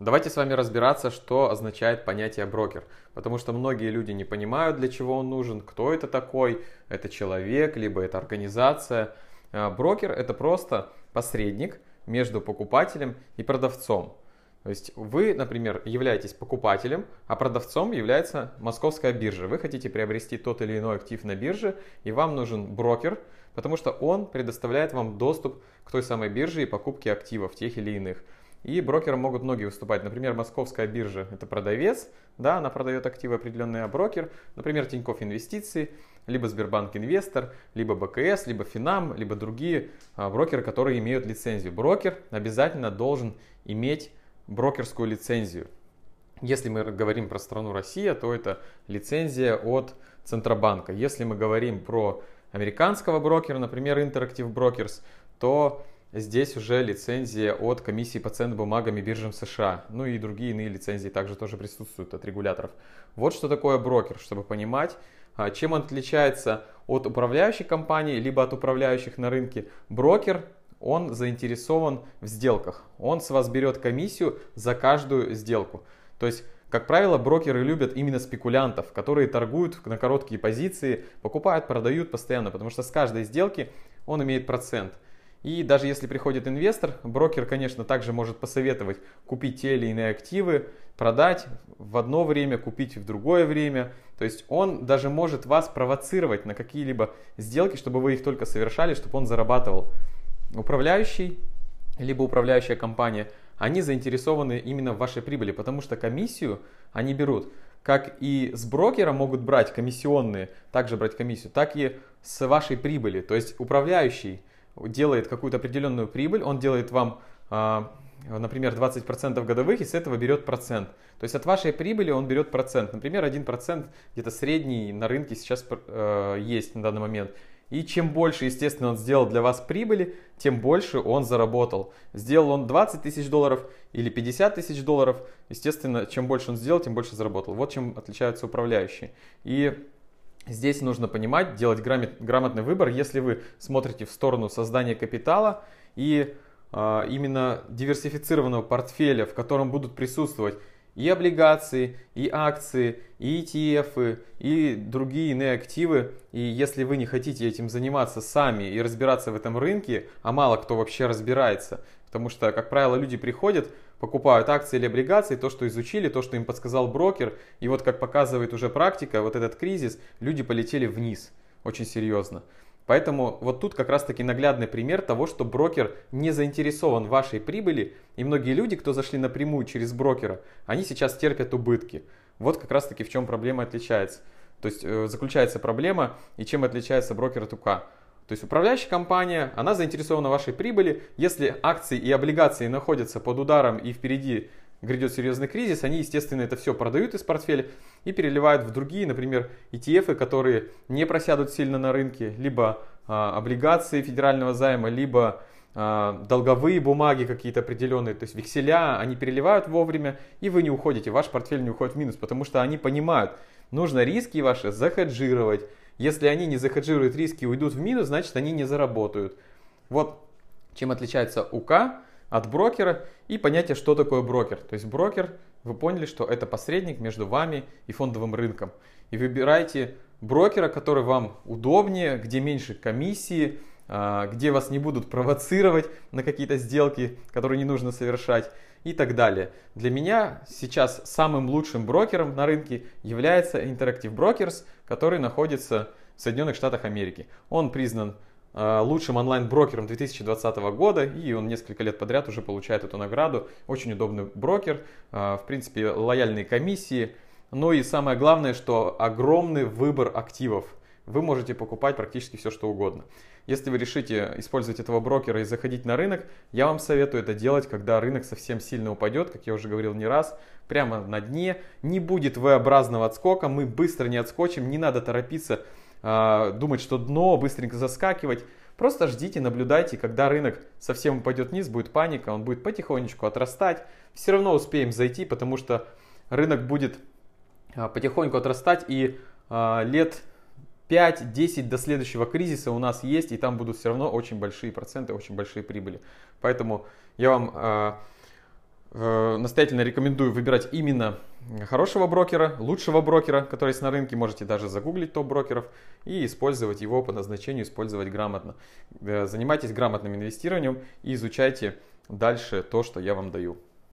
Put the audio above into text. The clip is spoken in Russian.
Давайте с вами разбираться, что означает понятие брокер. Потому что многие люди не понимают, для чего он нужен, кто это такой, это человек, либо это организация. А, брокер это просто посредник между покупателем и продавцом. То есть вы, например, являетесь покупателем, а продавцом является московская биржа. Вы хотите приобрести тот или иной актив на бирже, и вам нужен брокер, потому что он предоставляет вам доступ к той самой бирже и покупке активов тех или иных. И брокером могут многие выступать. Например, московская биржа – это продавец, да, она продает активы определенные, а брокер, например, Тинькофф Инвестиции, либо Сбербанк Инвестор, либо БКС, либо Финам, либо другие а, брокеры, которые имеют лицензию. Брокер обязательно должен иметь брокерскую лицензию. Если мы говорим про страну Россия, то это лицензия от Центробанка. Если мы говорим про американского брокера, например, Interactive Brokers, то Здесь уже лицензия от комиссии по ценным бумагам и биржам США. Ну и другие иные лицензии также тоже присутствуют от регуляторов. Вот что такое брокер, чтобы понимать, а, чем он отличается от управляющей компании, либо от управляющих на рынке. Брокер, он заинтересован в сделках. Он с вас берет комиссию за каждую сделку. То есть как правило, брокеры любят именно спекулянтов, которые торгуют на короткие позиции, покупают, продают постоянно, потому что с каждой сделки он имеет процент. И даже если приходит инвестор, брокер, конечно, также может посоветовать купить те или иные активы, продать в одно время, купить в другое время. То есть он даже может вас провоцировать на какие-либо сделки, чтобы вы их только совершали, чтобы он зарабатывал. Управляющий, либо управляющая компания, они заинтересованы именно в вашей прибыли, потому что комиссию они берут. Как и с брокера могут брать комиссионные, также брать комиссию, так и с вашей прибыли. То есть управляющий делает какую-то определенную прибыль, он делает вам, а, например, 20% годовых и с этого берет процент. То есть от вашей прибыли он берет процент. Например, 1% где-то средний на рынке сейчас э, есть на данный момент. И чем больше, естественно, он сделал для вас прибыли, тем больше он заработал. Сделал он 20 тысяч долларов или 50 тысяч долларов, естественно, чем больше он сделал, тем больше заработал. Вот чем отличаются управляющие. И Здесь нужно понимать, делать грамотный выбор, если вы смотрите в сторону создания капитала и э, именно диверсифицированного портфеля, в котором будут присутствовать и облигации, и акции, и ETF, и другие иные активы. И если вы не хотите этим заниматься сами и разбираться в этом рынке, а мало кто вообще разбирается, потому что, как правило, люди приходят, покупают акции или облигации, то, что изучили, то, что им подсказал брокер. И вот, как показывает уже практика, вот этот кризис, люди полетели вниз очень серьезно. Поэтому вот тут как раз таки наглядный пример того, что брокер не заинтересован в вашей прибыли. И многие люди, кто зашли напрямую через брокера, они сейчас терпят убытки. Вот как раз таки в чем проблема отличается. То есть э, заключается проблема и чем отличается брокер от УК. То есть управляющая компания, она заинтересована в вашей прибыли. Если акции и облигации находятся под ударом и впереди грядет серьезный кризис, они, естественно, это все продают из портфеля и переливают в другие, например, ETF, которые не просядут сильно на рынке, либо а, облигации федерального займа, либо а, долговые бумаги какие-то определенные, то есть векселя, они переливают вовремя, и вы не уходите, ваш портфель не уходит в минус, потому что они понимают, нужно риски ваши захеджировать, если они не захеджируют риски и уйдут в минус, значит они не заработают. Вот чем отличается УК от брокера и понятие, что такое брокер. То есть брокер, вы поняли, что это посредник между вами и фондовым рынком. И выбирайте брокера, который вам удобнее, где меньше комиссии, где вас не будут провоцировать на какие-то сделки, которые не нужно совершать и так далее. Для меня сейчас самым лучшим брокером на рынке является Interactive Brokers, который находится в Соединенных Штатах Америки. Он признан э, лучшим онлайн-брокером 2020 года, и он несколько лет подряд уже получает эту награду. Очень удобный брокер, э, в принципе, лояльные комиссии. Ну и самое главное, что огромный выбор активов. Вы можете покупать практически все, что угодно. Если вы решите использовать этого брокера и заходить на рынок, я вам советую это делать, когда рынок совсем сильно упадет, как я уже говорил не раз, прямо на дне. Не будет V-образного отскока, мы быстро не отскочим, не надо торопиться, э, думать, что дно, быстренько заскакивать. Просто ждите, наблюдайте, когда рынок совсем упадет вниз, будет паника, он будет потихонечку отрастать. Все равно успеем зайти, потому что рынок будет а, потихоньку отрастать и а, лет 5-10 до следующего кризиса у нас есть, и там будут все равно очень большие проценты, очень большие прибыли. Поэтому я вам э, Э, настоятельно рекомендую выбирать именно хорошего брокера, лучшего брокера, который есть на рынке. Можете даже загуглить топ-брокеров и использовать его по назначению, использовать грамотно. Э, занимайтесь грамотным инвестированием и изучайте дальше то, что я вам даю.